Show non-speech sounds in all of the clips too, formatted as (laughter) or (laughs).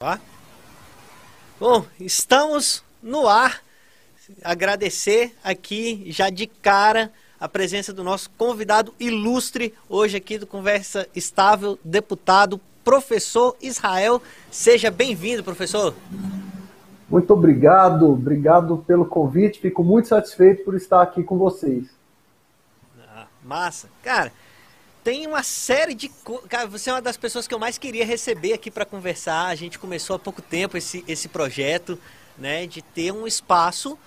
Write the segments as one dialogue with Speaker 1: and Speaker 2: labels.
Speaker 1: Tá? Bom, estamos no ar. Agradecer aqui já de cara a presença do nosso convidado ilustre hoje aqui do Conversa Estável, deputado professor Israel. Seja bem-vindo, professor.
Speaker 2: Muito obrigado, obrigado pelo convite. Fico muito satisfeito por estar aqui com vocês.
Speaker 1: Ah, massa. Cara, tem uma série de. Cara, você é uma das pessoas que eu mais queria receber aqui para conversar. A gente começou há pouco tempo esse, esse projeto, né, de ter um espaço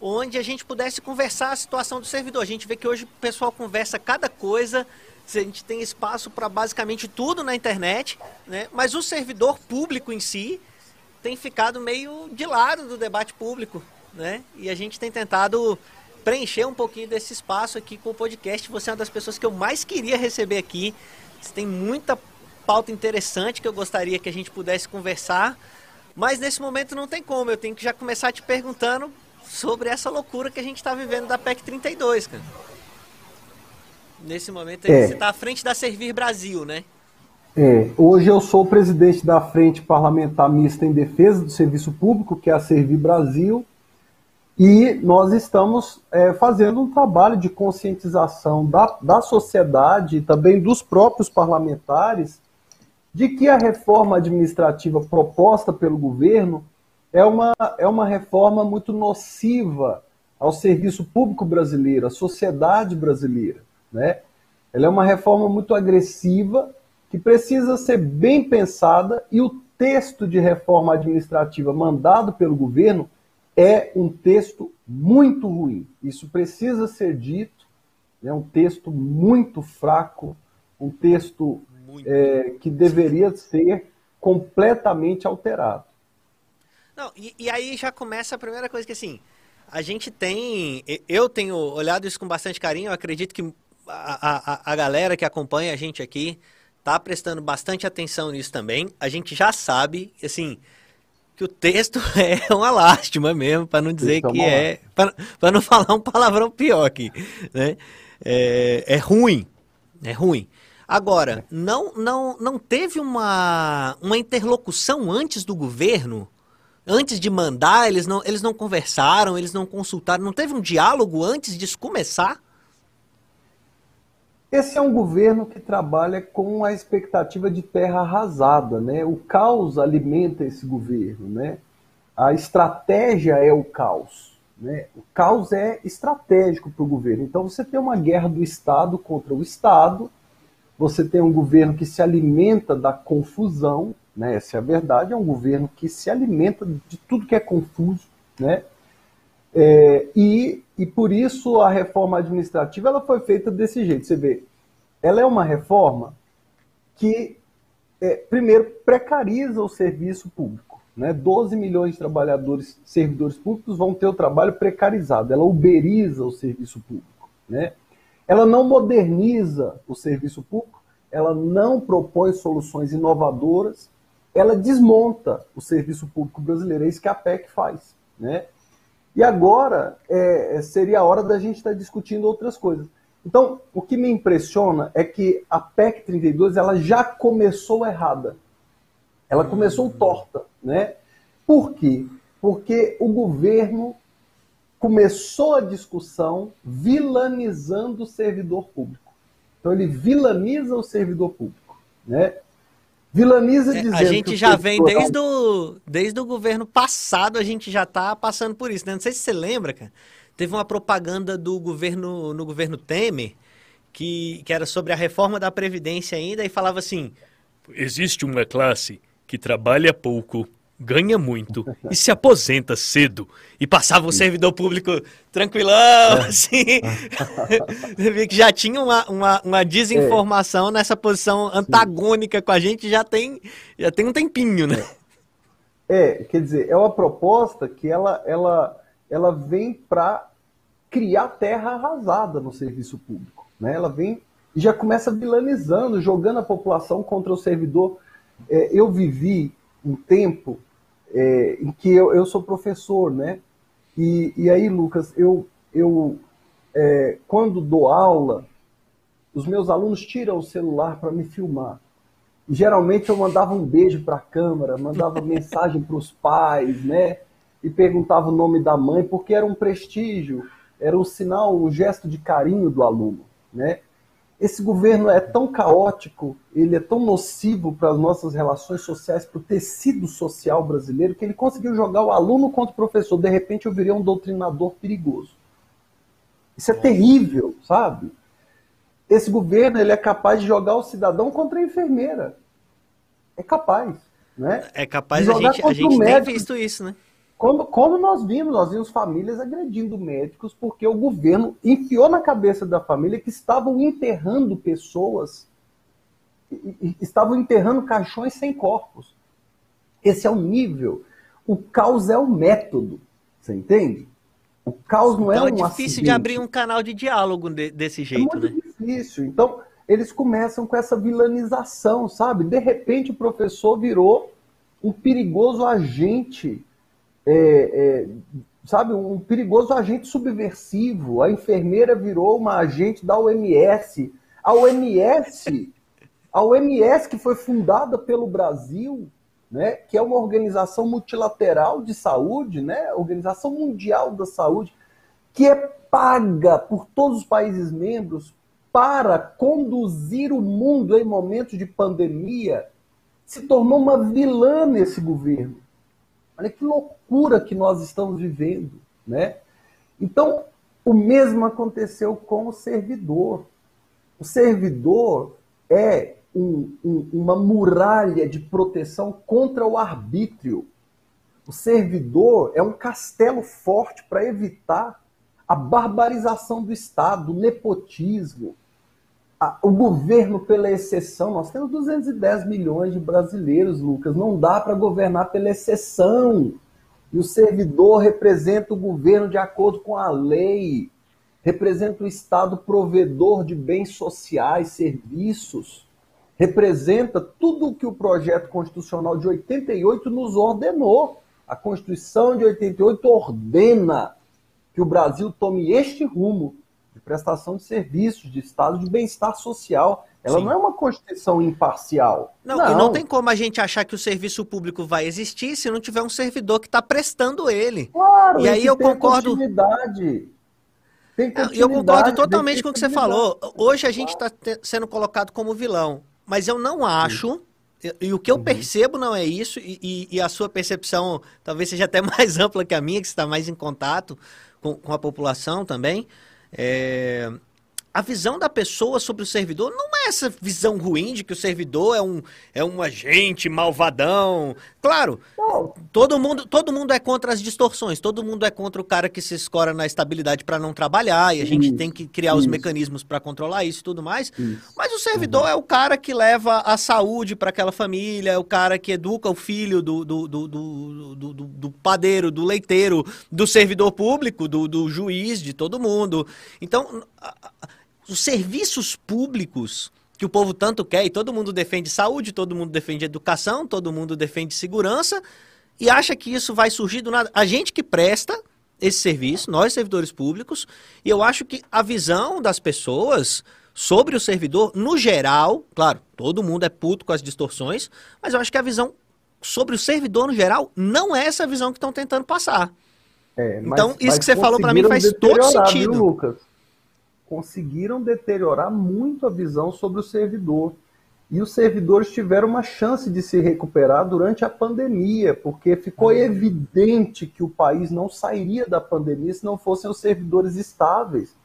Speaker 1: onde a gente pudesse conversar a situação do servidor. A gente vê que hoje o pessoal conversa cada coisa, a gente tem espaço para basicamente tudo na internet, né? mas o servidor público em si tem ficado meio de lado do debate público. Né? E a gente tem tentado preencher um pouquinho desse espaço aqui com o podcast. Você é uma das pessoas que eu mais queria receber aqui. Você tem muita pauta interessante que eu gostaria que a gente pudesse conversar. Mas nesse momento não tem como. Eu tenho que já começar te perguntando sobre essa loucura que a gente está vivendo da PEC 32, cara. Nesse momento é. você está à frente da Servir Brasil, né?
Speaker 2: É, hoje eu sou presidente da Frente Parlamentar Mista em Defesa do Serviço Público, que é a Servir Brasil, e nós estamos é, fazendo um trabalho de conscientização da, da sociedade e também dos próprios parlamentares de que a reforma administrativa proposta pelo governo é uma, é uma reforma muito nociva ao serviço público brasileiro, à sociedade brasileira. Né? Ela é uma reforma muito agressiva que precisa ser bem pensada e o texto de reforma administrativa mandado pelo governo é um texto muito ruim. Isso precisa ser dito. É um texto muito fraco, um texto é, que deveria ser completamente alterado.
Speaker 1: Não, e, e, aí já começa a primeira coisa que assim, a gente tem, eu tenho olhado isso com bastante carinho, acredito que a, a, a galera que acompanha a gente aqui tá prestando bastante atenção nisso também. A gente já sabe, assim, que o texto (laughs) é uma lástima mesmo, para não dizer que é. para não falar um palavrão pior aqui. Né? É, é ruim. É ruim. Agora, não, não, não teve uma, uma interlocução antes do governo? Antes de mandar, eles não, eles não conversaram, eles não consultaram, não teve um diálogo antes disso começar?
Speaker 2: Esse é um governo que trabalha com a expectativa de terra arrasada, né? O caos alimenta esse governo, né? A estratégia é o caos, né? O caos é estratégico para o governo. Então você tem uma guerra do Estado contra o Estado, você tem um governo que se alimenta da confusão, né? Essa é a verdade, é um governo que se alimenta de tudo que é confuso, né? É, e, e por isso a reforma administrativa ela foi feita desse jeito. Você vê, ela é uma reforma que, é, primeiro, precariza o serviço público. Né? 12 milhões de trabalhadores, servidores públicos vão ter o trabalho precarizado. Ela uberiza o serviço público. Né? Ela não moderniza o serviço público, ela não propõe soluções inovadoras, ela desmonta o serviço público brasileiro. É isso que a PEC faz. Né? E agora é, seria a hora da gente estar discutindo outras coisas. Então, o que me impressiona é que a PEC 32 ela já começou errada. Ela começou uhum. torta, né? Por quê? Porque o governo começou a discussão vilanizando o servidor público. Então ele vilaniza o servidor público, né? Vilaniza
Speaker 1: dizendo. É, a gente já vem desde o, desde o governo passado, a gente já está passando por isso. Né? Não sei se você lembra, cara. Teve uma propaganda do governo no governo Temer que, que era sobre a reforma da Previdência ainda e falava assim: existe uma classe que trabalha pouco, ganha muito e se aposenta cedo. E passava o servidor público tranquilão, é. assim. (laughs) Você vê que já tinha uma, uma, uma desinformação é. nessa posição antagônica Sim. com a gente já tem, já tem um tempinho, né?
Speaker 2: É. é, quer dizer, é uma proposta que ela, ela, ela vem para criar terra arrasada no serviço público. Né? Ela vem e já começa vilanizando, jogando a população contra o servidor. É, eu vivi um tempo é, em que eu, eu, sou professor, né? E, e aí, Lucas, eu, eu é, quando dou aula, os meus alunos tiram o celular para me filmar. geralmente eu mandava um beijo para a câmera, mandava (laughs) mensagem para os pais, né? E perguntava o nome da mãe, porque era um prestígio, era um sinal, um gesto de carinho do aluno, né? Esse governo é tão caótico, ele é tão nocivo para as nossas relações sociais, para o tecido social brasileiro, que ele conseguiu jogar o aluno contra o professor. De repente eu virei um doutrinador perigoso. Isso é terrível, sabe? Esse governo ele é capaz de jogar o cidadão contra a enfermeira. É capaz. Né?
Speaker 1: É capaz, a gente, a gente tem visto isso, né?
Speaker 2: Como, como nós vimos, nós vimos famílias agredindo médicos porque o governo enfiou na cabeça da família que estavam enterrando pessoas, estavam enterrando caixões sem corpos. Esse é o nível. O caos é o método. Você entende? O caos não então é um
Speaker 1: é difícil
Speaker 2: acidente.
Speaker 1: de abrir um canal de diálogo de, desse jeito,
Speaker 2: é
Speaker 1: muito
Speaker 2: né? difícil. Então, eles começam com essa vilanização, sabe? De repente, o professor virou um perigoso agente é, é, sabe, um perigoso agente subversivo. A enfermeira virou uma agente da OMS. A OMS, a OMS que foi fundada pelo Brasil, né, que é uma organização multilateral de saúde, né, Organização Mundial da Saúde, que é paga por todos os países membros para conduzir o mundo em momentos de pandemia, se tornou uma vilã nesse governo. Olha que loucura que nós estamos vivendo, né? Então, o mesmo aconteceu com o servidor. O servidor é um, um, uma muralha de proteção contra o arbítrio. O servidor é um castelo forte para evitar a barbarização do Estado, o nepotismo, o governo pela exceção, nós temos 210 milhões de brasileiros, Lucas, não dá para governar pela exceção. E o servidor representa o governo de acordo com a lei, representa o Estado provedor de bens sociais, serviços, representa tudo o que o projeto constitucional de 88 nos ordenou. A Constituição de 88 ordena que o Brasil tome este rumo de prestação de serviços, de estado de bem-estar social. Ela Sim. não é uma Constituição imparcial.
Speaker 1: Não, não, e não tem como a gente achar que o serviço público vai existir se não tiver um servidor que está prestando ele.
Speaker 2: Claro, e aí eu concordo. Continuidade.
Speaker 1: Tem eu concordo totalmente com o que você falou. Hoje a gente está sendo colocado como vilão, mas eu não acho. E, e o que eu uhum. percebo não é isso, e, e, e, a sua percepção talvez seja até (laughs) mais ampla que a minha, que está mais em contato com, com a população também. É, a visão da pessoa sobre o servidor não é essa visão ruim de que o servidor é um, é um agente malvadão. Claro, todo mundo, todo mundo é contra as distorções, todo mundo é contra o cara que se escora na estabilidade para não trabalhar, e a gente tem que criar isso. os mecanismos para controlar isso e tudo mais. Isso. Mas o servidor uhum. é o cara que leva a saúde para aquela família, é o cara que educa o filho do, do, do, do, do, do padeiro, do leiteiro, do servidor público, do, do juiz, de todo mundo. Então. Os serviços públicos que o povo tanto quer, e todo mundo defende saúde, todo mundo defende educação, todo mundo defende segurança, e acha que isso vai surgir do nada. A gente que presta esse serviço, nós servidores públicos, e eu acho que a visão das pessoas sobre o servidor, no geral, claro, todo mundo é puto com as distorções, mas eu acho que a visão sobre o servidor no geral não é essa visão que estão tentando passar. É, mas, então, isso que você falou para mim faz todo sentido. Viu, Lucas?
Speaker 2: Conseguiram deteriorar muito a visão sobre o servidor. E os servidores tiveram uma chance de se recuperar durante a pandemia, porque ficou uhum. evidente que o país não sairia da pandemia se não fossem os servidores estáveis.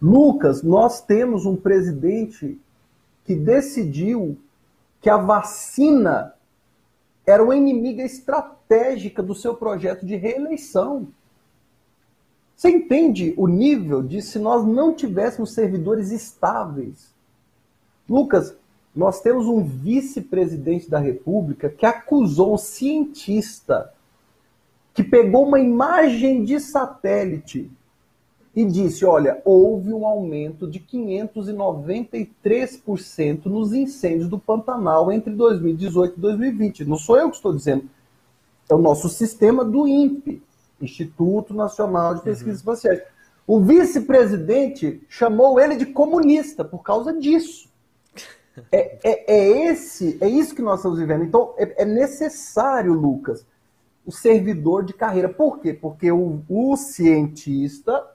Speaker 2: Lucas, nós temos um presidente que decidiu que a vacina era uma inimiga estratégica do seu projeto de reeleição. Você entende o nível de se nós não tivéssemos servidores estáveis? Lucas, nós temos um vice-presidente da República que acusou um cientista que pegou uma imagem de satélite e disse: olha, houve um aumento de 593% nos incêndios do Pantanal entre 2018 e 2020. Não sou eu que estou dizendo, é o nosso sistema do INPE. Instituto Nacional de Pesquisas uhum. Espaciais. O vice-presidente chamou ele de comunista por causa disso. É, é, é, esse, é isso que nós estamos vivendo. Então, é, é necessário, Lucas, o servidor de carreira. Por quê? Porque o, o cientista,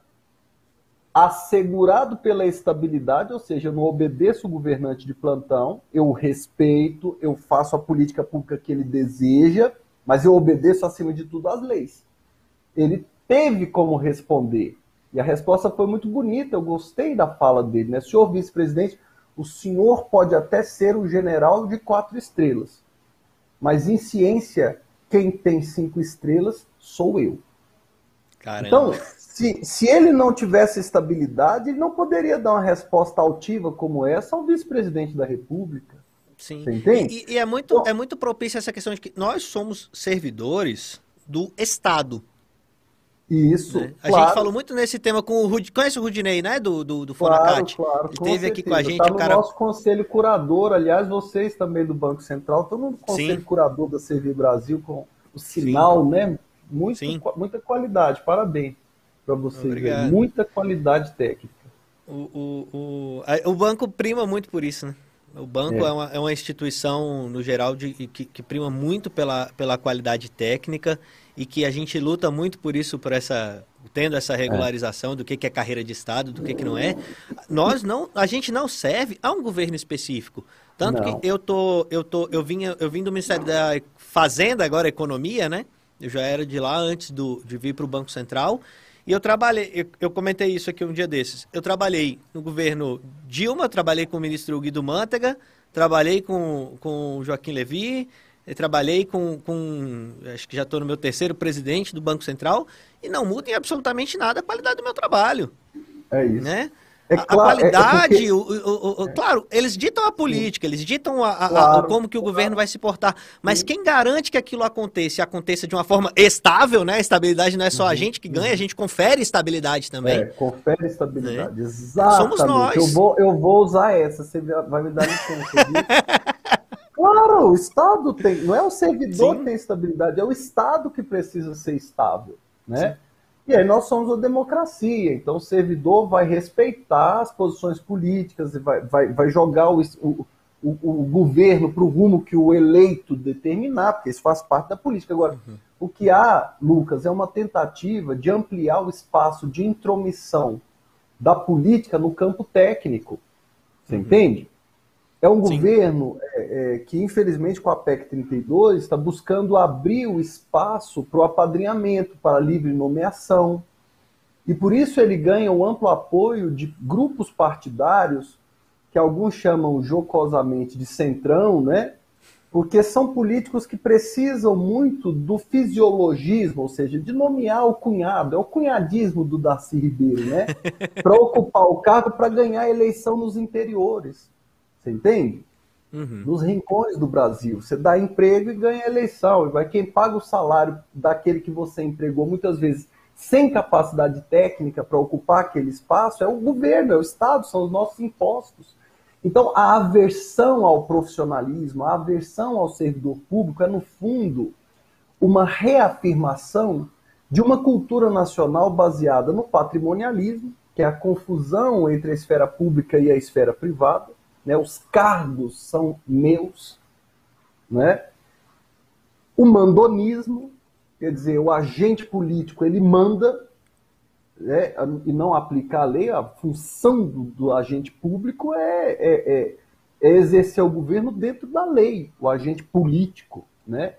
Speaker 2: assegurado pela estabilidade, ou seja, eu não obedeço o governante de plantão, eu respeito, eu faço a política pública que ele deseja, mas eu obedeço acima de tudo às leis. Ele teve como responder. E a resposta foi muito bonita, eu gostei da fala dele, né? Senhor vice-presidente, o senhor pode até ser o general de quatro estrelas, mas em ciência quem tem cinco estrelas sou eu. Caramba. Então, se, se ele não tivesse estabilidade, ele não poderia dar uma resposta altiva como essa ao vice-presidente da República.
Speaker 1: Sim. E, e é, muito, é muito propícia essa questão de que nós somos servidores do Estado.
Speaker 2: Isso.
Speaker 1: Né? A gente falou muito nesse tema com o Rud... Conhece o Rudinei, né? Do, do, do Fonacate.
Speaker 2: Claro, claro.
Speaker 1: Ele esteve aqui com a gente.
Speaker 2: Tá no cara... nosso conselho curador, aliás, vocês também do Banco Central, estão no conselho Sim. curador da Servir Brasil com o sinal, Sim. né? Muito, Sim. Muita qualidade, parabéns para vocês. Muita qualidade técnica.
Speaker 1: O, o, o, o banco prima muito por isso, né? O banco é, é, uma, é uma, instituição, no geral, de, que, que, prima muito pela, pela qualidade técnica e que a gente luta muito por isso, por essa tendo essa regularização do que, que é carreira de Estado, do que, que não é. Nós não, a gente não serve a um governo específico. Tanto não. que eu tô, eu tô, eu vim, eu vim do Ministério da Fazenda, agora Economia, né? Eu já era de lá antes do, de vir para o Banco Central. E eu trabalhei, eu, eu, comentei isso aqui um dia desses. Eu trabalhei no governo Dilma, trabalhei com o ministro Guido Mantega, trabalhei com, com o Joaquim Levy, trabalhei com, com, acho que já estou no meu terceiro presidente do Banco Central, e não muda em absolutamente nada a qualidade do meu trabalho.
Speaker 2: É isso.
Speaker 1: Né? É a, claro, a qualidade, é, é porque... o, o, o, claro, eles ditam a política, eles ditam a, a, claro, como que o claro. governo vai se portar, mas Sim. quem garante que aquilo aconteça e aconteça de uma forma estável, né? Estabilidade não é só uhum. a gente que ganha, a gente confere estabilidade também. É,
Speaker 2: confere estabilidade, é. exatamente. Somos nós. Eu vou, eu vou usar essa, você vai me dar licença, (laughs) Claro, o Estado tem, não é o servidor Sim. que tem estabilidade, é o Estado que precisa ser estável, né? Sim. E aí nós somos uma democracia, então o servidor vai respeitar as posições políticas e vai, vai, vai jogar o, o, o, o governo para o rumo que o eleito determinar, porque isso faz parte da política. Agora, uhum. o que há, Lucas, é uma tentativa de ampliar o espaço de intromissão da política no campo técnico. Você uhum. entende? É um Sim. governo é, é, que, infelizmente, com a PEC 32, está buscando abrir o espaço para o apadrinhamento, para a livre nomeação. E por isso ele ganha o amplo apoio de grupos partidários, que alguns chamam jocosamente de centrão, né? Porque são políticos que precisam muito do fisiologismo, ou seja, de nomear o cunhado, é o cunhadismo do Darcy Ribeiro, né? (laughs) Para ocupar o cargo para ganhar a eleição nos interiores. Você entende? Uhum. Nos rincões do Brasil. Você dá emprego e ganha eleição. E vai quem paga o salário daquele que você empregou, muitas vezes sem capacidade técnica para ocupar aquele espaço, é o governo, é o Estado, são os nossos impostos. Então, a aversão ao profissionalismo, a aversão ao servidor público é, no fundo, uma reafirmação de uma cultura nacional baseada no patrimonialismo, que é a confusão entre a esfera pública e a esfera privada, né? os cargos são meus, né? o mandonismo, quer dizer, o agente político ele manda né? e não aplicar a lei, a função do, do agente público é, é, é, é, exercer o governo dentro da lei, o agente político. Né?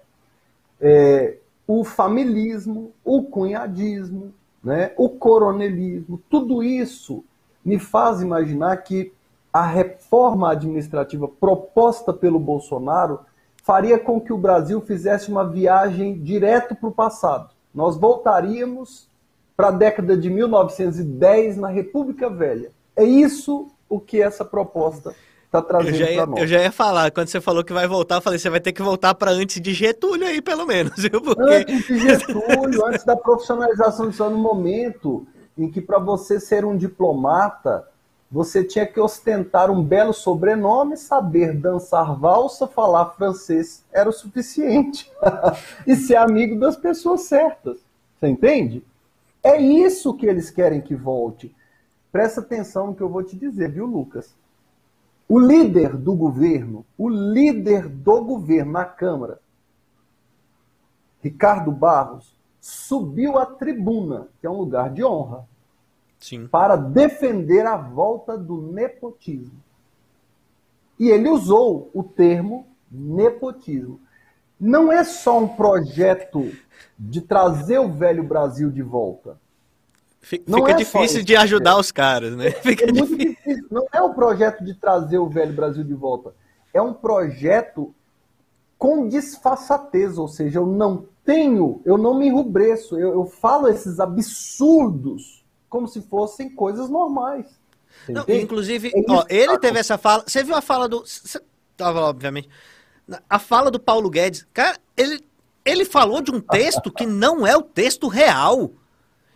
Speaker 2: É, o familismo, o cunhadismo, né? o coronelismo, tudo isso me faz imaginar que a reforma administrativa proposta pelo Bolsonaro faria com que o Brasil fizesse uma viagem direto para o passado. Nós voltaríamos para a década de 1910 na República Velha. É isso o que essa proposta está trazendo para nós.
Speaker 1: Eu já ia falar, quando você falou que vai voltar, eu falei, você vai ter que voltar para antes de Getúlio aí, pelo menos. Viu?
Speaker 2: Porque... Antes de Getúlio, antes da profissionalização do no momento em que para você ser um diplomata, você tinha que ostentar um belo sobrenome, saber dançar valsa, falar francês era o suficiente. (laughs) e ser amigo das pessoas certas. Você entende? É isso que eles querem que volte. Presta atenção no que eu vou te dizer, viu, Lucas? O líder do governo, o líder do governo na Câmara, Ricardo Barros, subiu à tribuna, que é um lugar de honra, Sim. para defender a volta do nepotismo. E ele usou o termo nepotismo. Não é só um projeto de trazer o velho Brasil de volta.
Speaker 1: Fica é difícil de ajudar os caras, né? Fica
Speaker 2: é difícil. muito difícil. Não é um projeto de trazer o velho Brasil de volta. É um projeto com disfarçatez, ou seja, eu não tenho, eu não me enrubreço, eu, eu falo esses absurdos como se fossem coisas normais.
Speaker 1: Não, inclusive, é ó, ele teve essa fala. Você viu a fala do. Você tava, obviamente. A fala do Paulo Guedes. Cara, ele, ele falou de um texto que não é o texto real.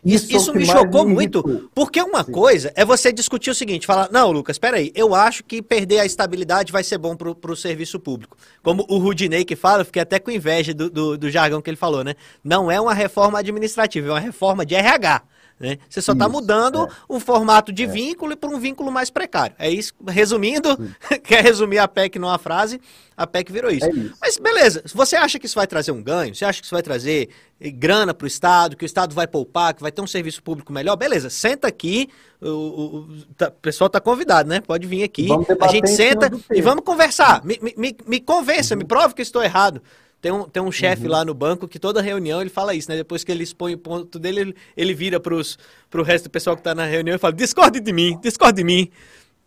Speaker 1: Isso, isso me chocou muito, porque uma Sim. coisa é você discutir o seguinte, falar, não, Lucas, peraí, eu acho que perder a estabilidade vai ser bom pro, pro serviço público. Como o Rudinei que fala, eu fiquei até com inveja do, do, do jargão que ele falou, né? Não é uma reforma administrativa, é uma reforma de RH. Né? Você só está mudando é. o formato de é. vínculo para um vínculo mais precário. É isso. Resumindo, (laughs) quer resumir a PEC numa frase, a PEC virou isso. É isso. Mas beleza, você acha que isso vai trazer um ganho? Você acha que isso vai trazer eh, grana para o Estado, que o Estado vai poupar, que vai ter um serviço público melhor? Beleza, senta aqui, o, o, o, tá, o pessoal está convidado, né? Pode vir aqui, a gente senta e vamos conversar. Me, me, me convença, uhum. me prove que estou errado. Tem um, tem um chefe uhum. lá no banco que toda reunião ele fala isso, né? Depois que ele expõe o ponto dele, ele, ele vira para o resto do pessoal que está na reunião e fala: discorde de mim, discorde de mim.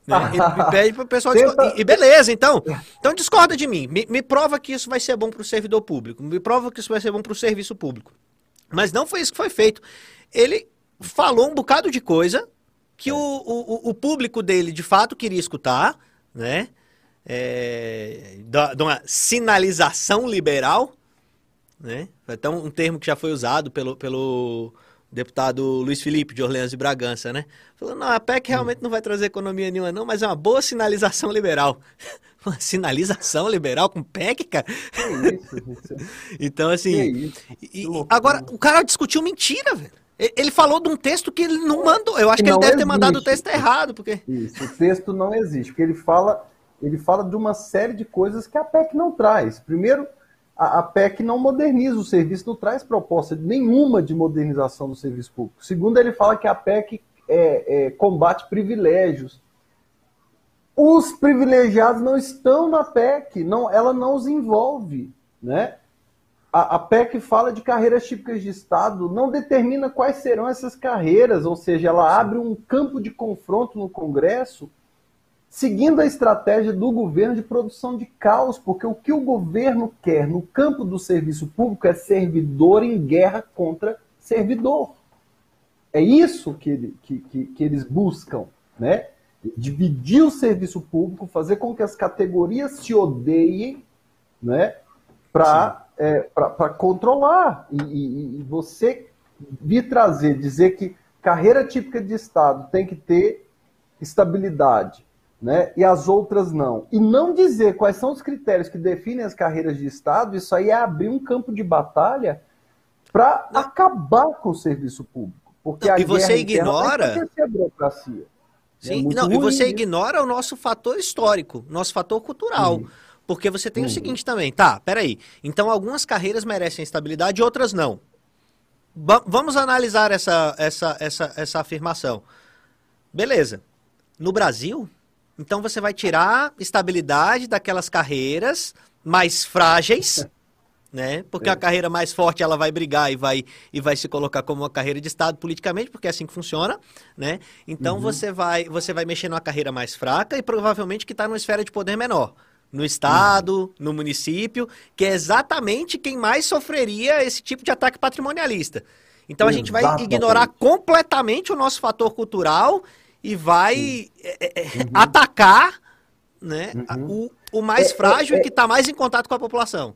Speaker 1: Né? E, (laughs) pede para o pessoal Tenta... e, e, beleza, então. Então discorda de mim. Me, me prova que isso vai ser bom para o servidor público. Me prova que isso vai ser bom para o serviço público. Mas não foi isso que foi feito. Ele falou um bocado de coisa que o, o, o público dele de fato queria escutar, né? É, de uma sinalização liberal, né? Até um, termo que já foi usado pelo, pelo deputado Luiz Felipe de Orleans e Bragança, né? Falou, não, a PEC realmente não vai trazer economia nenhuma não, mas é uma boa sinalização liberal. (laughs) Uma sinalização liberal com PEC, cara? Que isso, (laughs) então, assim... E, agora, o cara discutiu mentira, velho. Ele falou de um texto que ele não mandou. Eu acho que, que ele deve existe. ter mandado o texto errado, porque...
Speaker 2: Isso, o texto não existe, porque ele fala ele fala de uma série de coisas que a PEC não traz. Primeiro, a, a PEC não moderniza o serviço, não traz proposta nenhuma de modernização do serviço público. Segundo, ele fala que a PEC é, é, combate privilégios. Os privilegiados não estão na PEC, não, ela não os envolve. Né? A, a PEC fala de carreiras típicas de Estado, não determina quais serão essas carreiras, ou seja, ela abre um campo de confronto no Congresso seguindo a estratégia do governo de produção de caos, porque o que o governo quer no campo do serviço público é servidor em guerra contra servidor. É isso que, que, que, que eles buscam, né? Dividir o serviço público, fazer com que as categorias se odeiem, né? Para é, controlar. E, e, e você vir trazer, dizer que carreira típica de Estado tem que ter estabilidade, né? e as outras não. E não dizer quais são os critérios que definem as carreiras de Estado, isso aí é abrir um campo de batalha para acabar com o serviço público. Porque
Speaker 1: não, e você ignora. A burocracia. É Sim, é não, e você ignora o nosso fator histórico, nosso fator cultural. Uhum. Porque você tem uhum. o seguinte também, tá, peraí. Então algumas carreiras merecem estabilidade, outras não. Ba vamos analisar essa, essa, essa, essa afirmação. Beleza. No Brasil, então você vai tirar estabilidade daquelas carreiras mais frágeis, (laughs) né? Porque é. a carreira mais forte ela vai brigar e vai, e vai se colocar como uma carreira de Estado politicamente, porque é assim que funciona, né? Então uhum. você, vai, você vai mexer numa carreira mais fraca e provavelmente que está numa esfera de poder menor. No Estado, uhum. no município, que é exatamente quem mais sofreria esse tipo de ataque patrimonialista. Então a gente vai ignorar completamente o nosso fator cultural e vai é, é, é, uhum. atacar né, uhum. o, o mais é, frágil e que está mais em contato com a população.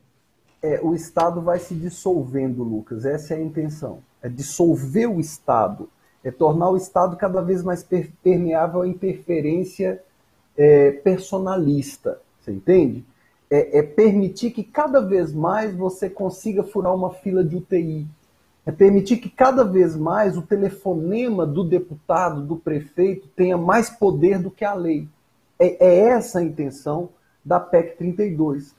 Speaker 2: É, o Estado vai se dissolvendo, Lucas. Essa é a intenção. É dissolver o Estado. É tornar o Estado cada vez mais permeável à interferência é, personalista. Você entende? É, é, permitir que cada vez mais você consiga furar uma fila de UTI, é permitir que cada vez mais o telefonema do deputado, do prefeito, tenha mais poder do que a lei. é, é essa a intenção da PEC 32.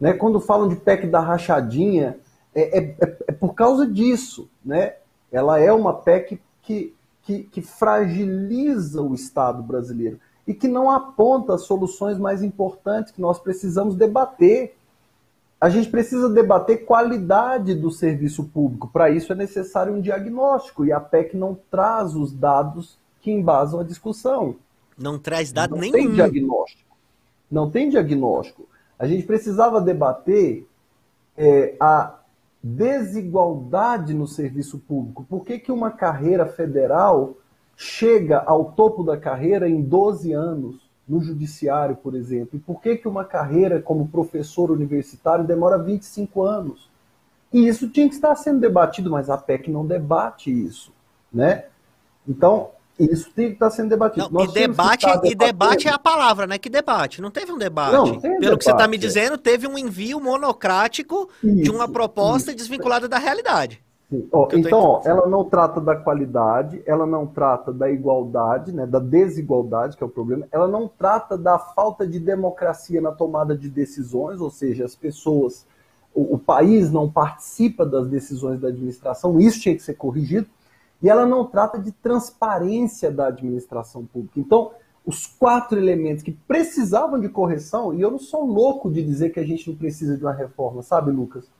Speaker 2: Né? Quando falam de PEC da rachadinha, é, é, é, é por causa disso. Né? Ela é uma PEC que, que, que fragiliza o Estado brasileiro e que não aponta soluções mais importantes que nós precisamos debater. A gente precisa debater qualidade do serviço público. Para isso é necessário um diagnóstico e a PEC não traz os dados que embasam a discussão.
Speaker 1: Não traz dado
Speaker 2: não
Speaker 1: nenhum.
Speaker 2: Tem diagnóstico. Não tem diagnóstico. A gente precisava debater é, a desigualdade no serviço público. Por que, que uma carreira federal chega ao topo da carreira em 12 anos no judiciário, por exemplo? E por que, que uma carreira como professor universitário demora 25 anos? E isso tinha que estar sendo debatido, mas a PEC não debate isso, né? Então, isso tem que estar sendo debatido.
Speaker 1: Não, e debate, e debate é a palavra, né? Que debate? Não teve um debate. Não, Pelo debate, que você está me dizendo, teve um envio monocrático isso, de uma proposta isso. desvinculada da realidade.
Speaker 2: Ó, então, ó, ela não trata da qualidade, ela não trata da igualdade, né, da desigualdade, que é o problema, ela não trata da falta de democracia na tomada de decisões, ou seja, as pessoas, o, o país não participa das decisões da administração, isso tinha que ser corrigido e ela não trata de transparência da administração pública. Então, os quatro elementos que precisavam de correção, e eu não sou louco de dizer que a gente não precisa de uma reforma, sabe, Lucas?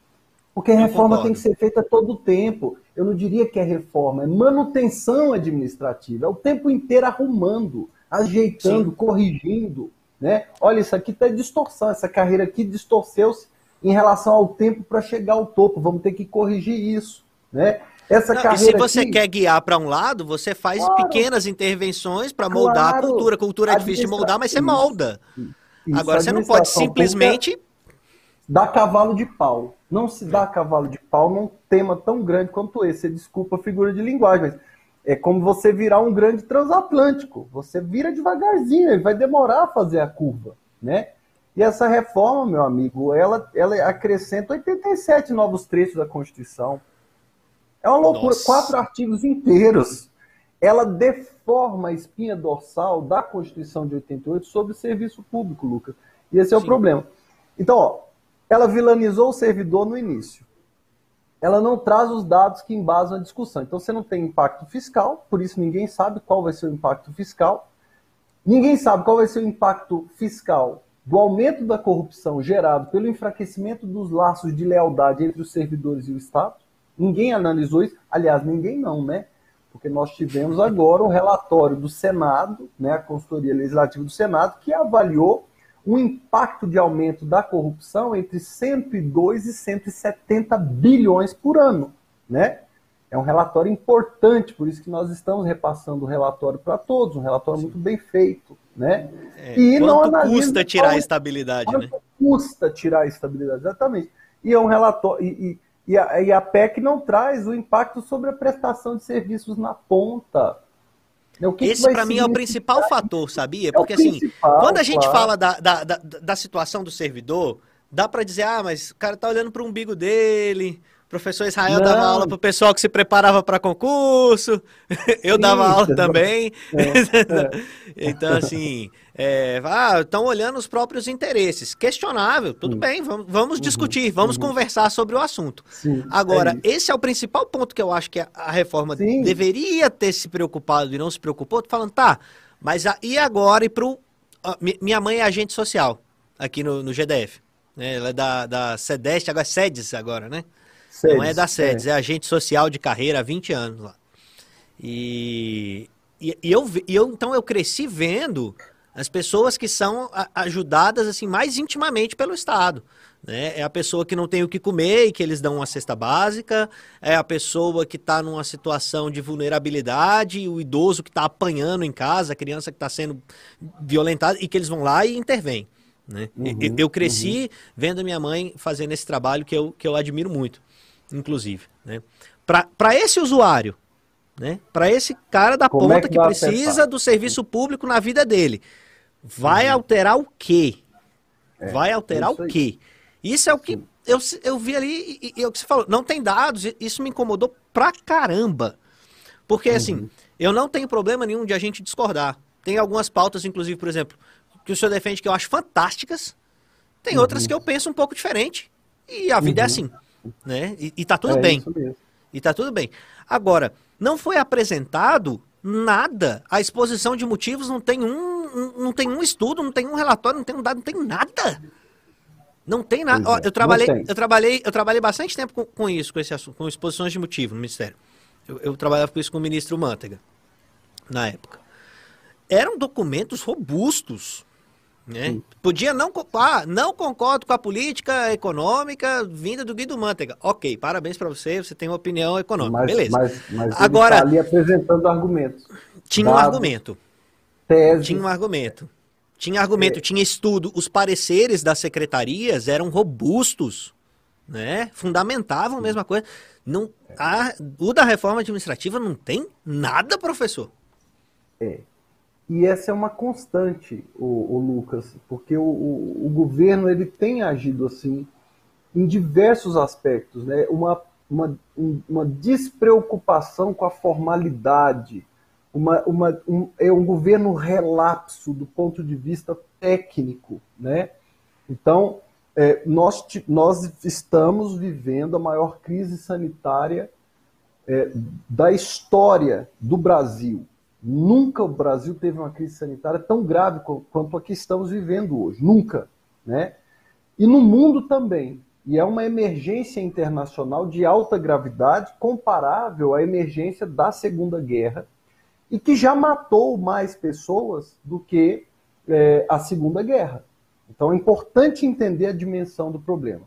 Speaker 2: Porque a reforma tem que ser feita todo o tempo. Eu não diria que é reforma, é manutenção administrativa. É o tempo inteiro arrumando, ajeitando, Sim. corrigindo. Né? Olha, isso aqui está distorção, essa carreira aqui distorceu-se em relação ao tempo para chegar ao topo. Vamos ter que corrigir isso. Né?
Speaker 1: Essa Não, e se você aqui, quer guiar para um lado, você faz claro, pequenas intervenções para moldar claro, a cultura. A cultura é difícil de moldar, mas você molda. Isso, Agora, você não pode simplesmente.
Speaker 2: Dá cavalo de pau. Não se dá cavalo de pau num tema tão grande quanto esse. Você desculpa a figura de linguagem, mas é como você virar um grande transatlântico. Você vira devagarzinho, ele vai demorar a fazer a curva, né? E essa reforma, meu amigo, ela, ela acrescenta 87 novos trechos da Constituição. É uma loucura. Nossa. Quatro artigos inteiros. Ela deforma a espinha dorsal da Constituição de 88 sobre o serviço público, Lucas. E esse é Sim. o problema. Então, ó, ela vilanizou o servidor no início. Ela não traz os dados que embasam a discussão. Então, você não tem impacto fiscal, por isso ninguém sabe qual vai ser o impacto fiscal. Ninguém sabe qual vai ser o impacto fiscal do aumento da corrupção gerado pelo enfraquecimento dos laços de lealdade entre os servidores e o Estado. Ninguém analisou isso. Aliás, ninguém não, né? Porque nós tivemos agora o relatório do Senado, né, a consultoria legislativa do Senado, que avaliou o impacto de aumento da corrupção entre 102 e 170 bilhões por ano, né? É um relatório importante, por isso que nós estamos repassando o relatório para todos, um relatório Sim. muito bem feito, né?
Speaker 1: É, e quanto não custa tirar a estabilidade,
Speaker 2: quanto né? custa tirar a estabilidade, exatamente. E é um relatório e, e a, e a PEC não traz o impacto sobre a prestação de serviços na ponta.
Speaker 1: Que Esse, para mim, é o principal fator, sabia? É Porque, é assim, quando a gente claro. fala da, da, da, da, situação do servidor, dá para dizer, ah, mas o cara tá olhando para o umbigo dele, professor Israel não. dava aula para o pessoal que se preparava para concurso, (laughs) eu Sim, dava aula também. É, (laughs) é. então, assim, é, ah, estão olhando os próprios interesses. Questionável, tudo Sim. bem, vamos, vamos uhum, discutir, vamos uhum. conversar sobre o assunto. Sim, é Agora, esse é o principal ponto que eu acho que a, reforma deveria ter se preocupado e não se preocupou. Tô falando, tá, mas a, e agora e pro. minha mãe é agente social aqui no, no GDF. Né? Ela é da, da SEDEST, agora é SEDES agora, né? Sedes, não é da SEDES, é. é agente social de carreira há 20 anos lá. E, e, e eu, e eu, então eu cresci vendo as pessoas que são ajudadas assim mais intimamente pelo Estado. Né? É a pessoa que não tem o que comer e que eles dão uma cesta básica, é a pessoa que está numa situação de vulnerabilidade, o idoso que está apanhando em casa, a criança que está sendo violentada e que eles vão lá e intervêm. Né? Uhum, eu, eu, cresci uhum. vendo minha mãe fazendo esse trabalho que eu, que eu admiro muito, inclusive. Né? Para esse usuário, né? para esse cara da Como é ponta é que, que precisa do serviço público na vida dele, Vai uhum. alterar o quê? É, vai alterar o quê? Isso é o que eu, eu vi ali, e, e, é o que você falou, não tem dados, isso me incomodou pra caramba. Porque, assim, uhum. assim, eu não tenho problema nenhum de a gente discordar. Tem algumas pautas, inclusive, por exemplo, que o senhor defende que eu acho fantásticas, tem uhum. outras que eu penso um pouco diferente. E a vida é uhum. é assim. Né? E, e tá tudo é bem. E tá tudo bem. Agora, não foi apresentado nada. A exposição de motivos não tem um, não tem um estudo, não tem um relatório, não tem um dado, não tem nada. Não tem nada. Ó, eu trabalhei, eu trabalhei, eu trabalhei bastante tempo com, com, isso, com esse assunto, com exposições de motivo no ministério. Eu, eu trabalhava com isso com o ministro Mantega na época. Eram documentos robustos. Né? Podia não, ah, não concordo com a política econômica vinda do Guido Mantega. Ok, parabéns para você, você tem uma opinião econômica. Mas, Beleza.
Speaker 2: Mas, mas Agora, tá ali apresentando argumentos.
Speaker 1: Tinha um argumento. Tese. Tinha um argumento. Tinha argumento, é. tinha estudo. Os pareceres das secretarias eram robustos, né? Fundamentavam a mesma coisa. Não, a, o da reforma administrativa não tem nada, professor.
Speaker 2: É. E essa é uma constante, o, o Lucas, porque o, o, o, governo ele tem agido assim em diversos aspectos, né? Uma, uma, uma despreocupação com a formalidade, uma, uma, um, é um governo relapso do ponto de vista técnico, né? Então, é, nós, nós estamos vivendo a maior crise sanitária é, da história do Brasil. Nunca o Brasil teve uma crise sanitária tão grave quanto a que estamos vivendo hoje. Nunca. Né? E no mundo também. E é uma emergência internacional de alta gravidade, comparável à emergência da Segunda Guerra, e que já matou mais pessoas do que é, a Segunda Guerra. Então é importante entender a dimensão do problema.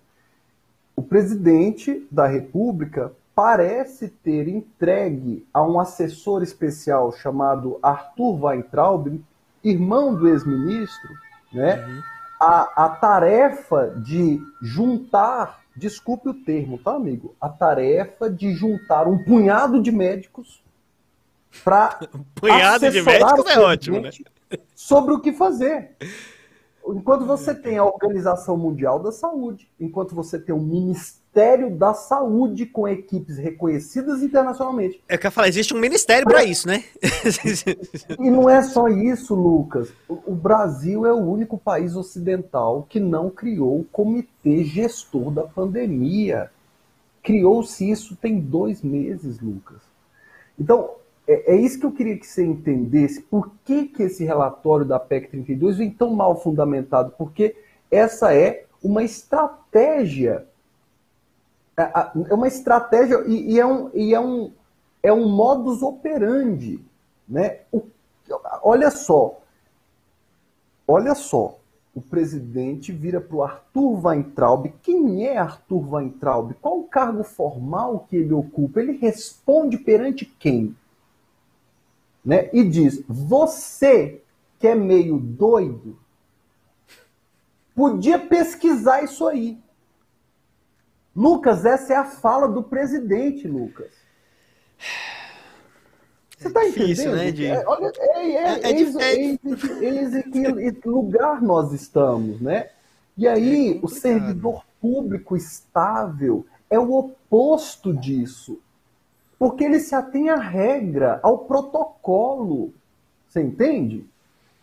Speaker 2: O presidente da República parece ter entregue a um assessor especial chamado Arthur Weintraub, irmão do ex-ministro, né, uhum. a, a tarefa de juntar, desculpe o termo, tá, amigo? A tarefa de juntar um punhado de médicos para. (laughs)
Speaker 1: um punhado de médicos é ótimo, né?
Speaker 2: Sobre o que fazer. Enquanto você tem a Organização Mundial da Saúde, enquanto você tem o Ministério da Saúde com equipes reconhecidas internacionalmente.
Speaker 1: É que eu falei, existe um ministério para isso, né? (laughs)
Speaker 2: e não é só isso, Lucas. O Brasil é o único país ocidental que não criou o comitê gestor da pandemia. Criou-se isso tem dois meses, Lucas. Então, é, é, isso que eu queria que você entendesse. Por que, que esse relatório da PEC 32 vem tão mal fundamentado? Porque essa é uma estratégia. É, é uma estratégia e, e, é, um, e é, um, é um modus operandi. Né? O, olha só. Olha só. O presidente vira para o Arthur Weintraub. Quem é Arthur Weintraub? Qual o cargo formal que ele ocupa? Ele responde perante quem? né? E diz: você que é meio doido, podia pesquisar isso aí. Lucas, essa é a fala do presidente, Lucas. Você está entendendo? Né, de... é, olha, é, é, é, eis, eis, eis em que lugar nós estamos, né? E aí, o servidor público estável é o oposto disso. Porque ele se atém à regra, ao protocolo. Você entende?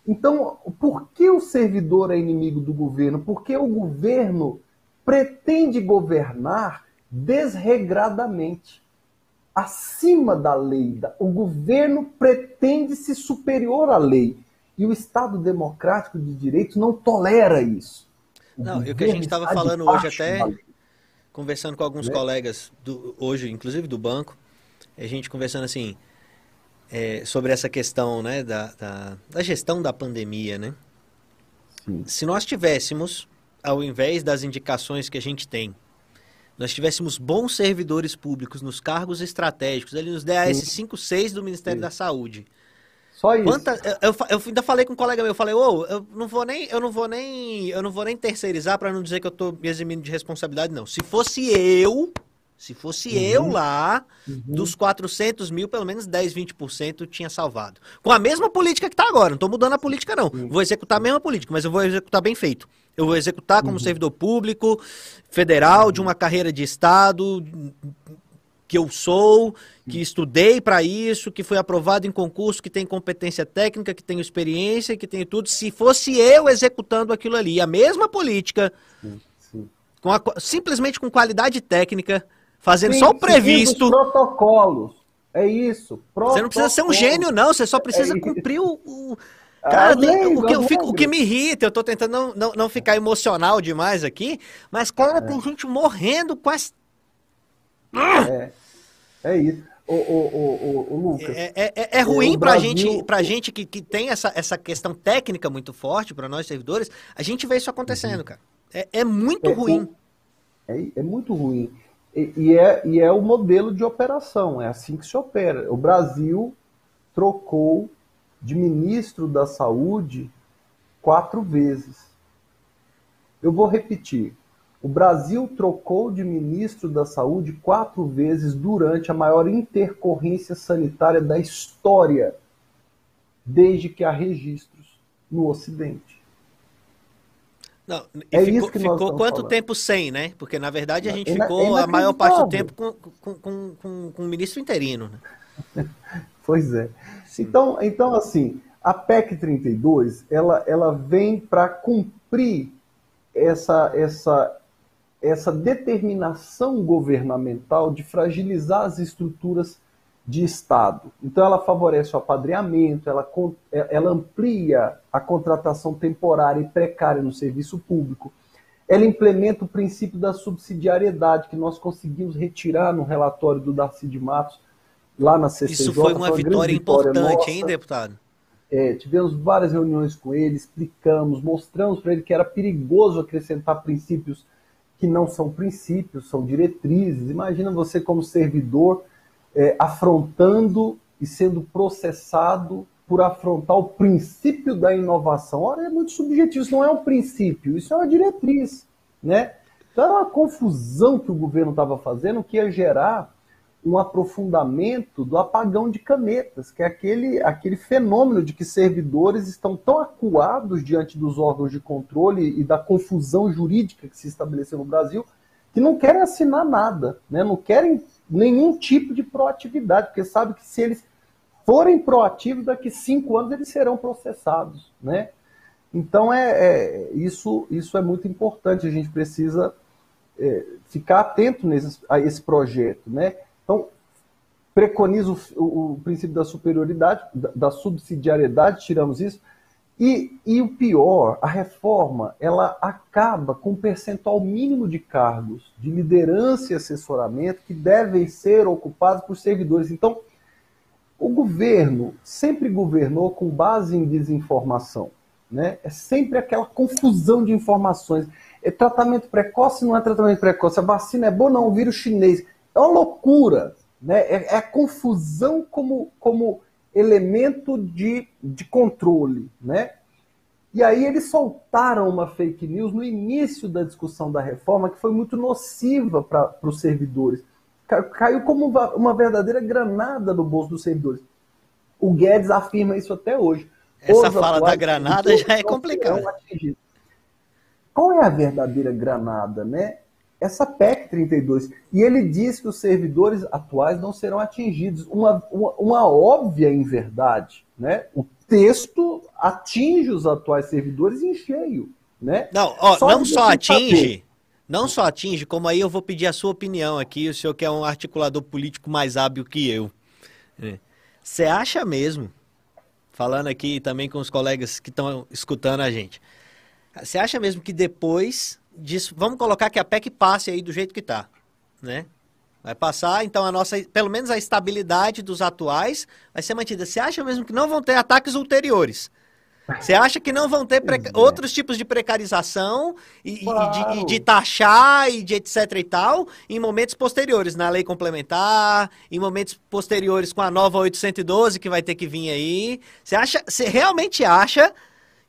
Speaker 2: Então, por que o servidor é inimigo do governo? Porque o governo pretende governar desregradamente, acima da lei. O governo pretende se superior à lei. E o Estado democrático de direito não tolera isso.
Speaker 1: O não, e o que a gente estava falando hoje até, conversando com alguns né? colegas, do, hoje, inclusive do banco, a gente conversando assim é, sobre essa questão né, da, da, da, gestão da pandemia, né? Sim. Se nós tivéssemos, ao invés das indicações que a gente tem, nós tivéssemos bons servidores públicos nos cargos estratégicos, ali nos DAS 5, 6 do Ministério Sim. da Saúde.
Speaker 2: Só isso.
Speaker 1: Quanta, eu, eu, eu, ainda falei com um colega meu, eu falei, ô, oh, eu não vou nem, eu não vou nem, eu não vou nem terceirizar para não dizer que eu estou me eximindo de responsabilidade, não. Se fosse eu, se fosse uhum. eu lá, uhum. dos 400 mil, pelo menos 10, 20% tinha salvado. Com a mesma política que está agora. Não estou mudando a política, não. Uhum. Vou executar a mesma política, mas eu vou executar bem feito. Eu vou executar como uhum. servidor público, federal, de uma carreira de Estado, que que eu sou, que estudei para isso, que foi aprovado em concurso, que tem competência técnica, que tenho experiência, que tenho tudo. Se fosse eu executando aquilo ali, a mesma política, sim, sim. Com a, simplesmente com qualidade técnica, fazendo sim, só o previsto.
Speaker 2: protocolos. É isso.
Speaker 1: Você não precisa ser um gênio, não. Você só precisa é cumprir o, o... Cara, ah, tem, o, que, o, o, que, me irrita, eu tô tentando não, não, não ficar emocional demais aqui, mas, cara, é. tem gente morrendo com as.
Speaker 2: É, é isso. O, o, o, o Lucas.
Speaker 1: É, é, é, é ruim para Brasil... gente, pra gente que, que tem essa, essa questão técnica muito forte, para nós servidores, a gente vê isso acontecendo, uhum. cara. É, é muito é, ruim.
Speaker 2: É, é muito ruim. E, é, e é o modelo de operação, é assim que se opera. O Brasil trocou de ministro da Saúde quatro vezes. Eu vou repetir. O Brasil trocou de ministro da Saúde quatro vezes durante a maior intercorrência sanitária da história, desde que há registros no Ocidente.
Speaker 1: Não, é ficou, isso que ficou quanto falando. tempo sem, né? Porque na verdade a gente é, ficou é a maior parte do tempo com, com, com, com, com o ministro interino.
Speaker 2: Né? (laughs) pois é. Então, então, assim, a PEC 32 ela, ela vem para cumprir essa, essa essa determinação governamental de fragilizar as estruturas de Estado. Então, ela favorece o apadreamento, ela, ela amplia a contratação temporária e precária no serviço público, ela implementa o princípio da subsidiariedade, que nós conseguimos retirar no relatório do Darcy de Matos, lá na CCJ.
Speaker 1: Isso foi uma, foi uma vitória, importante, hein, deputado?
Speaker 2: É, tivemos várias reuniões com ele, explicamos, mostramos para ele que era perigoso acrescentar princípios que não são princípios, são diretrizes. Imagina você, como servidor, é, afrontando e sendo processado por afrontar o princípio da inovação. Ora, é muito subjetivo, isso não é um princípio, isso é uma diretriz. Né? Então, era uma confusão que o governo estava fazendo que ia gerar um aprofundamento do apagão de canetas, que é aquele, aquele fenômeno de que servidores estão tão acuados diante dos órgãos de controle e da confusão jurídica que se estabeleceu no Brasil, que não querem assinar nada, né? não querem nenhum tipo de proatividade, porque sabe que se eles forem proativos, daqui cinco anos eles serão processados. Né? Então é, é isso, isso é muito importante, a gente precisa é, ficar atento nesse, a esse projeto. Né? Então, preconiza o, o, o princípio da superioridade, da, da, subsidiariedade, tiramos isso. E, e o pior, a reforma, ela acaba com um percentual mínimo de cargos de liderança e assessoramento que devem ser ocupados por servidores. Então, o governo sempre governou com base em desinformação. Né? É sempre aquela confusão de informações. É tratamento precoce, não é tratamento precoce. A vacina é boa, não, o vírus chinês. É uma loucura. Né? É, é confusão como, como elemento de, de controle. Né? E aí eles soltaram uma fake news no início da discussão da reforma que foi muito nociva para os servidores. Caiu como uma, verdadeira granada no bolso dos servidores. O Guedes afirma isso até hoje.
Speaker 1: Essa Os fala da granada já é complicada.
Speaker 2: Qual é a verdadeira granada, né? Essa PEC 32. E ele diz que os servidores atuais não serão atingidos. Uma, uma, uma óbvia inverdade. Né? O texto atinge os atuais servidores em cheio. Né?
Speaker 1: Não, ó, só não só atinge. Saber. Não só atinge, como aí eu vou pedir a sua opinião aqui, o senhor que é um articulador político mais hábil que eu. É. Você acha mesmo, falando aqui também com os colegas que estão escutando a gente, você acha mesmo que depois disso, vamos colocar que a PEC passe aí do jeito que está, né? Vai passar, então a nossa, pelo menos a estabilidade dos atuais vai ser mantida. Você acha mesmo que não vão ter ataques ulteriores? Você acha que não vão ter é. outros tipos de precarização e, claro. e, de, de, taxar e de etc e tal em momentos posteriores, na lei complementar, em momentos posteriores com a nova 812 que vai ter que vir aí? Você acha, você realmente acha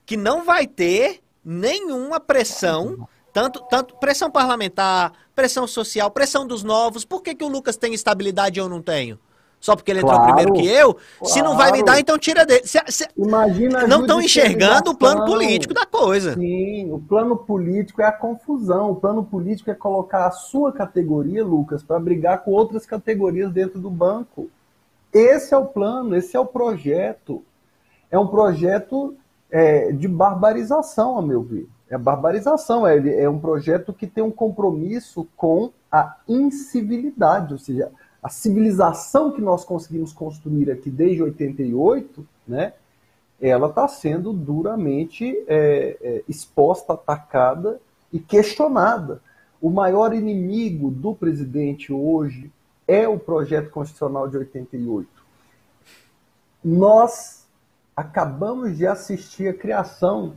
Speaker 1: que não vai ter nenhuma pressão tanto, tanto pressão parlamentar, pressão social, pressão dos novos. Por que, que o Lucas tem estabilidade e eu não tenho? só porque ele claro, entrou primeiro que eu. Claro. Se não vai me dar, então tira dele. Se, se,
Speaker 2: Imagina
Speaker 1: não estão enxergando o plano político da coisa.
Speaker 2: Sim, o plano político é a confusão. O plano político é colocar a sua categoria, Lucas, para brigar com outras categorias dentro do banco. Esse é o plano, esse é o projeto. É um projeto é, de barbarização, a meu ver. É barbarização, é, é um projeto que tem um compromisso com a incivilidade, ou seja, a civilização que nós conseguimos construir aqui desde 88, né, ela está sendo duramente é, é, exposta, atacada e questionada. O maior inimigo do presidente hoje é o projeto constitucional de 88. Nós acabamos de assistir a criação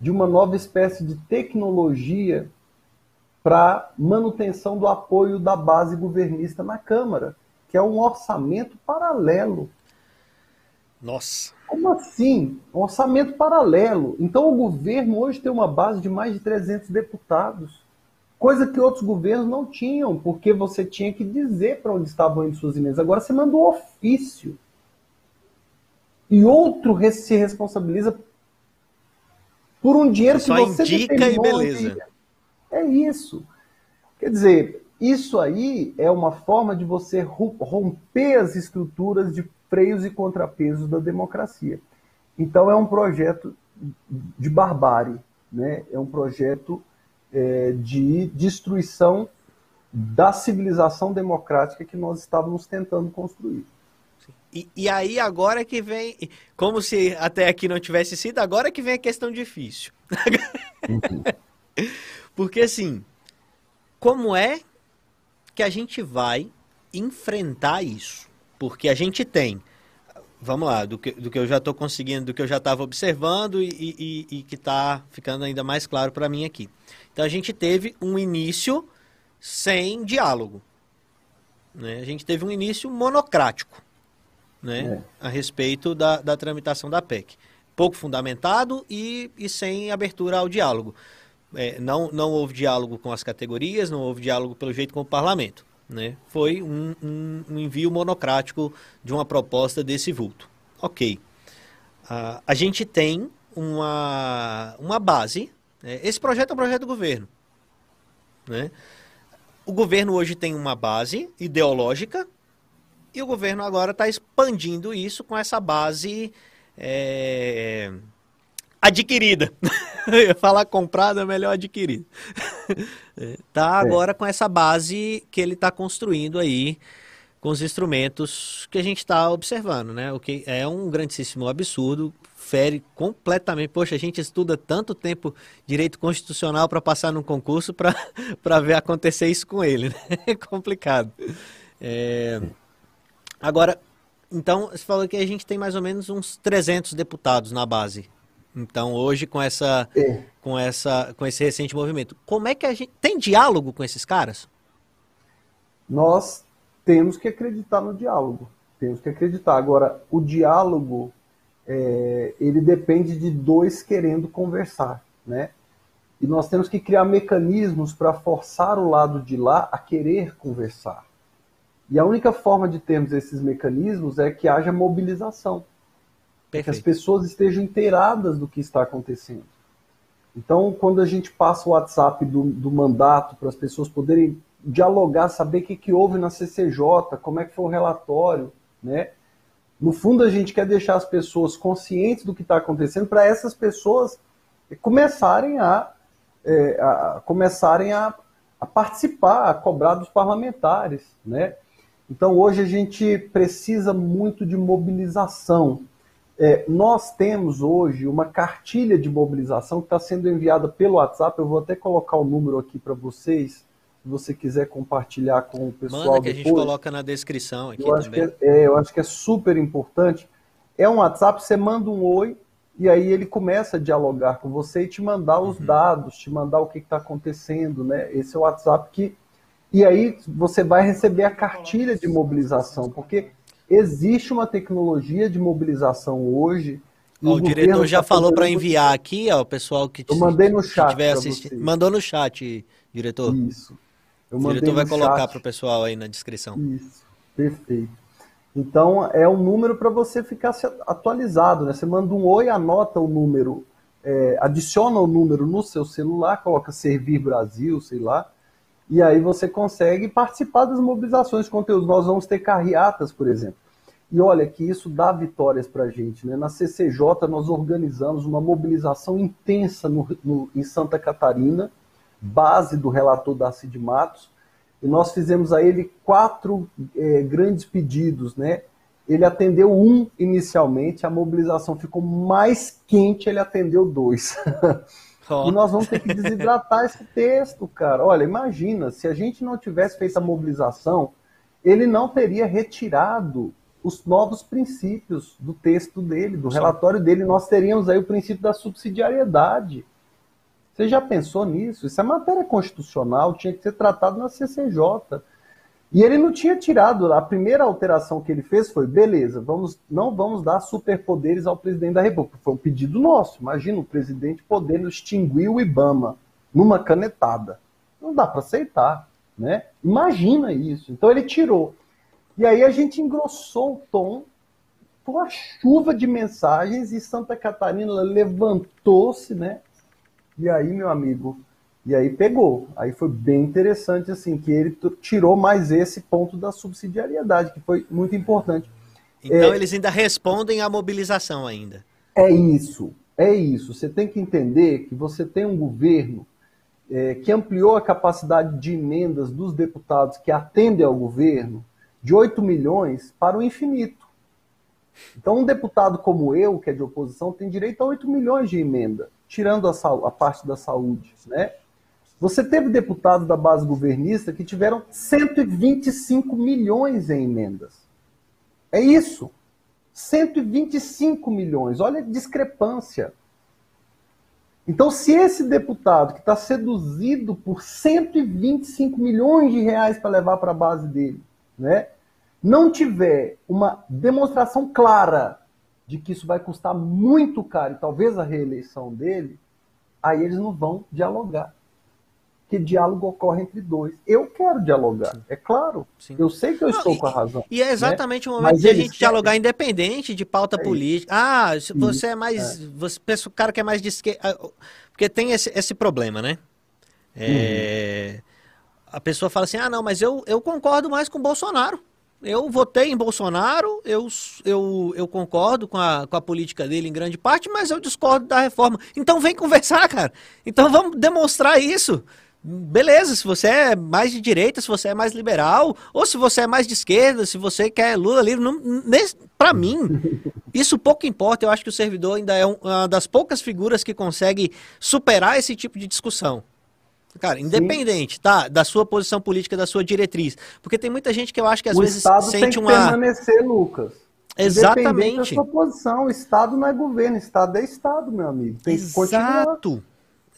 Speaker 2: de uma nova espécie de tecnologia para manutenção do apoio da base governista na Câmara, que é um orçamento paralelo.
Speaker 1: Nossa.
Speaker 2: Como assim? Um orçamento paralelo. Então o governo hoje tem uma base de mais de 300 deputados, coisa que outros governos não tinham, porque você tinha que dizer para onde estavam indo suas emendas. Agora você manda um ofício. E outro se responsabiliza por um dinheiro
Speaker 1: você
Speaker 2: que você
Speaker 1: indica e beleza. De...
Speaker 2: É isso. Quer dizer, isso aí é uma forma de você romper as estruturas de freios e contrapesos da democracia. Então é um projeto de barbárie, né? é um projeto é, de destruição da civilização democrática que nós estávamos tentando construir.
Speaker 1: E, e, aí agora que vem, como se até aqui não tivesse sido, agora que vem a questão difícil. Uhum. (laughs) Porque assim, como é que a gente vai enfrentar isso? Porque a gente tem, vamos lá, do que, do que eu já estou conseguindo, do que eu já estava observando e, e, e que está ficando ainda mais claro para mim aqui. Então a gente teve um início sem diálogo. Né? A gente teve um início monocrático né? É. a respeito da, da tramitação da PEC. Pouco fundamentado e, e sem abertura ao diálogo é, não, não houve diálogo com as categorias, não houve diálogo pelo jeito com o parlamento. Né? Foi um, um, um envio monocrático de uma proposta desse vulto. Ok. Uh, a gente tem uma, uma base. Né? Esse projeto é um projeto do governo. Né? O governo hoje tem uma base ideológica e o governo agora está expandindo isso com essa base é, adquirida. (laughs) Eu ia falar comprada, é melhor adquirida. (laughs) tá é. agora com essa base que ele está construindo aí com os instrumentos que a gente está observando, né? O que é um grandíssimo absurdo, fere completamente. Poxa, a gente estuda tanto tempo direito constitucional para passar num concurso para (laughs) ver acontecer isso com ele, né? É complicado. É... Agora, então, você falou que a gente tem mais ou menos uns 300 deputados na base. Então, hoje com essa é. com essa com esse recente movimento, como é que a gente tem diálogo com esses caras?
Speaker 2: Nós temos que acreditar no diálogo. Temos que acreditar. Agora, o diálogo é, ele depende de dois querendo conversar, né? E nós temos que criar mecanismos para forçar o lado de lá a querer conversar. E a única forma de termos esses mecanismos é que haja mobilização. Perfeito. Que as pessoas estejam inteiradas do que está acontecendo. Então, quando a gente passa o WhatsApp do, do mandato para as pessoas poderem dialogar, saber o que, que houve na CCJ, como é que foi o relatório, né? No fundo, a gente quer deixar as pessoas conscientes do que está acontecendo para essas pessoas começarem a, é, a começarem a, a, participar, a cobrar dos parlamentares, né? Então, hoje a gente precisa muito de mobilização. É, nós temos hoje uma cartilha de mobilização que está sendo enviada pelo WhatsApp. Eu vou até colocar o número aqui para vocês, se você quiser compartilhar com o pessoal. Manda
Speaker 1: que depois. a gente coloca na descrição aqui
Speaker 2: eu acho também. Que é, é, eu acho que é super importante. É um WhatsApp, você manda um oi e aí ele começa a dialogar com você e te mandar os uhum. dados, te mandar o que está acontecendo, né? Esse é o WhatsApp que e aí você vai receber a cartilha de mobilização, porque existe uma tecnologia de mobilização hoje.
Speaker 1: Ó, o, diretor já tá falou para enviar aqui, ó, o pessoal que
Speaker 2: Eu mandei no chat
Speaker 1: tiver assistindo. Mandou no chat, diretor.
Speaker 2: Isso.
Speaker 1: Eu o diretor vai colocar para o pessoal aí na descrição.
Speaker 2: Isso, perfeito. Então é um número para você ficar atualizado, né? Você manda um oi, anota o número, é, adiciona o número no seu celular, coloca Servir Brasil, sei lá, e aí você consegue participar das mobilizações de conteúdo. Nós vamos ter carreatas, por exemplo. E olha que isso dá vitórias para a gente. Né? Na CCJ nós organizamos uma mobilização intensa no, no, em Santa Catarina, base do relator da Cid Matos, e nós fizemos a ele quatro é, grandes pedidos, né? Ele atendeu um inicialmente, a mobilização ficou mais quente, ele atendeu dois. (laughs) Oh. e nós vamos ter que desidratar esse texto, cara. Olha, imagina, se a gente não tivesse feito a mobilização, ele não teria retirado os novos princípios do texto dele, do relatório dele. Nós teríamos aí o princípio da subsidiariedade. Você já pensou nisso? Isso é matéria constitucional, tinha que ser tratado na CCJ. E ele não tinha tirado. A primeira alteração que ele fez foi: beleza, vamos, não vamos dar superpoderes ao presidente da República. Foi um pedido nosso. Imagina o presidente podendo extinguir o IBAMA numa canetada. Não dá para aceitar. Né? Imagina isso. Então ele tirou. E aí a gente engrossou o tom, com uma chuva de mensagens, e Santa Catarina levantou-se, né? E aí, meu amigo, e aí pegou. Aí foi bem interessante, assim, que ele tirou mais esse ponto da subsidiariedade, que foi muito importante.
Speaker 1: Então é, eles ainda respondem à mobilização ainda.
Speaker 2: É isso, é isso. Você tem que entender que você tem um governo é, que ampliou a capacidade de emendas dos deputados que atendem ao governo de 8 milhões para o infinito. Então, um deputado como eu, que é de oposição, tem direito a 8 milhões de emenda tirando a, a parte da saúde, né? Você teve deputados da base governista que tiveram 125 milhões em emendas. É isso. 125 milhões. Olha a discrepância. Então, se esse deputado que está seduzido por 125 milhões de reais para levar para a base dele, né, não tiver uma demonstração clara de que isso vai custar muito caro e talvez a reeleição dele, aí eles não vão dialogar. Que diálogo ocorre entre dois. Eu quero dialogar, Sim. é claro. Sim. Eu sei que eu não, estou
Speaker 1: e,
Speaker 2: com a razão.
Speaker 1: E é exatamente né? o momento Mas de a gente querem... dialogar independente de pauta é política. Ah, você é mais. É. Você pensa o cara que é mais de esquerda. Ah, porque tem esse, esse problema, né? É, uhum. A pessoa fala assim: ah, não, mas eu, eu concordo mais com o Bolsonaro. Eu votei em Bolsonaro, eu, eu, eu concordo com a, com a política dele em grande parte, mas eu discordo da reforma. Então vem conversar, cara. Então vamos demonstrar isso. Beleza, se você é mais de direita, se você é mais liberal, ou se você é mais de esquerda, se você quer Lula livre, para mim, (laughs) isso pouco importa. Eu acho que o servidor ainda é uma das poucas figuras que consegue superar esse tipo de discussão. Cara, independente, Sim. tá? Da sua posição política, da sua diretriz. Porque tem muita gente que eu acho que às
Speaker 2: o
Speaker 1: vezes
Speaker 2: Estado
Speaker 1: sente
Speaker 2: tem que
Speaker 1: uma.
Speaker 2: permanecer, Lucas.
Speaker 1: Exatamente.
Speaker 2: Da sua posição. O Estado não é governo, o Estado é Estado, meu amigo. Tem
Speaker 1: Exato.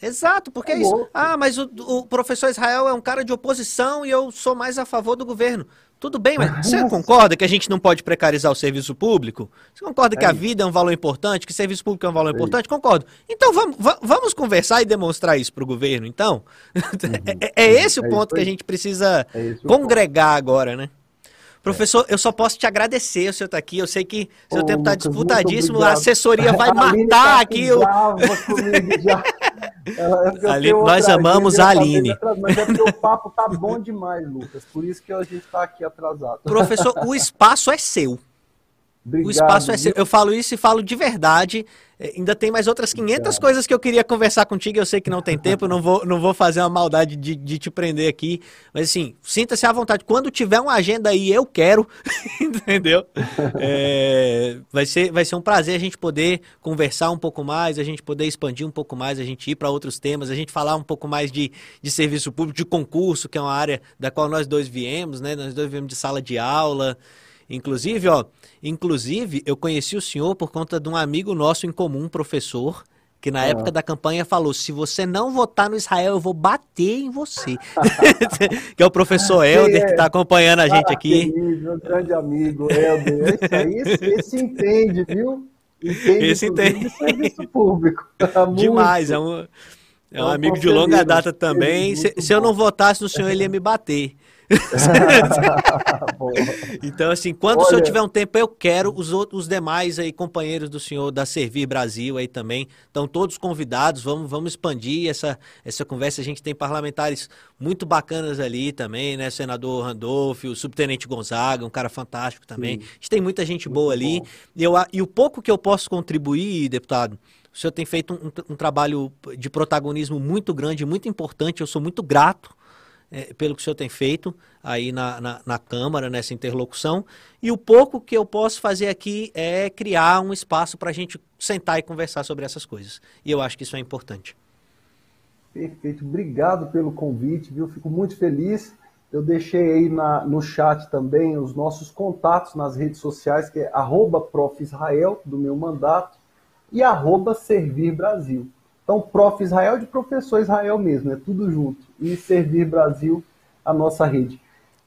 Speaker 1: Exato, porque é, é isso. Ah, mas o, o professor Israel é um cara de oposição e eu sou mais a favor do governo. Tudo bem, mas você (laughs) concorda que a gente não pode precarizar o serviço público? Você concorda que é a vida é um valor importante, que o serviço público é um valor é importante? Isso. Concordo. Então vamos, vamos conversar e demonstrar isso para o governo, então? (laughs) Uhum. é, é, esse o é ponto que a gente precisa congregar agora, né? Professor, eu só posso te agradecer o senhor estar tá aqui. Eu sei que seu tempo está disputadíssimo, a assessoria vai matar tá aqui. O... (laughs) Ali, nós amamos a Aline.
Speaker 2: Mas é porque o (laughs) papo tá bom demais, Lucas. Por isso que a gente está aqui atrasado.
Speaker 1: Professor, o espaço é seu. Obrigado, o espaço é seu. Eu falo isso e falo de verdade. É, ainda tem mais outras 500 coisas que eu queria conversar contigo. Eu sei que não tem tempo, não vou, não vou fazer uma maldade de, de te prender aqui. Mas assim, sinta-se à vontade. Quando tiver uma agenda aí, eu quero. (laughs) entendeu? É, vai, ser, vai ser um prazer a gente poder conversar um pouco mais, a gente poder expandir um pouco mais, a gente ir para outros temas, a gente falar um pouco mais de, de serviço público, de concurso, que é uma área da qual nós dois viemos, né? Nós dois viemos de sala de aula. Inclusive, ó, inclusive eu conheci o senhor por conta de um amigo nosso em comum, professor, que na ah. época da campanha falou: se você não votar no Israel, eu vou bater em você. (laughs) que é o professor Helder, que está acompanhando a gente aqui.
Speaker 2: Meu grande amigo, Helder. Esse, aí, esse, esse entende, viu?
Speaker 1: Entende esse entende.
Speaker 2: serviço público. (laughs)
Speaker 1: Demais, é um, é um amigo de longa data também. Se, se, eu não votasse no senhor, ele ia me bater. (laughs) então, assim, quando Olha... o senhor tiver um tempo, eu quero os outros, os demais aí companheiros do senhor da Servir Brasil aí também, estão todos convidados. Vamos, vamos expandir essa, essa conversa. A gente tem parlamentares muito bacanas ali também, né? Senador Randolph, o subtenente Gonzaga, um cara fantástico também. Sim. A gente tem muita gente muito boa ali. E, eu, e o pouco que eu posso contribuir, deputado, o senhor tem feito um, um, trabalho de protagonismo muito grande, muito importante. Eu sou muito grato é, pelo que o senhor tem feito aí na, na, na, Câmara, nessa interlocução. E o pouco que eu posso fazer aqui é criar um espaço para a gente sentar e conversar sobre essas coisas. E eu acho que isso é importante.
Speaker 2: Perfeito. Obrigado pelo convite, viu? Fico muito feliz. Eu deixei aí na, no chat também os nossos contatos nas redes sociais, que é arroba Israel, do meu mandato, e arroba Servir Brasil. Então, Prof. Israel de professor Israel mesmo, é tudo junto. E Servir Brasil, a nossa rede.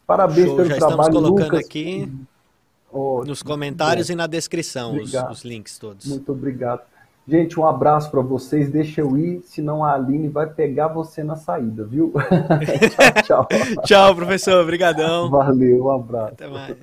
Speaker 2: Parabéns Show, pelo
Speaker 1: já
Speaker 2: trabalho,
Speaker 1: estamos colocando Lucas. aqui oh, nos comentários bom. e na descrição os, os, links todos.
Speaker 2: Muito obrigado. Gente, um abraço para vocês. Deixa eu ir, senão a Aline vai pegar você na saída, viu? (laughs)
Speaker 1: tchau, tchau. (laughs) tchau, professor. Obrigadão.
Speaker 2: Valeu, um abraço.
Speaker 1: Até mais.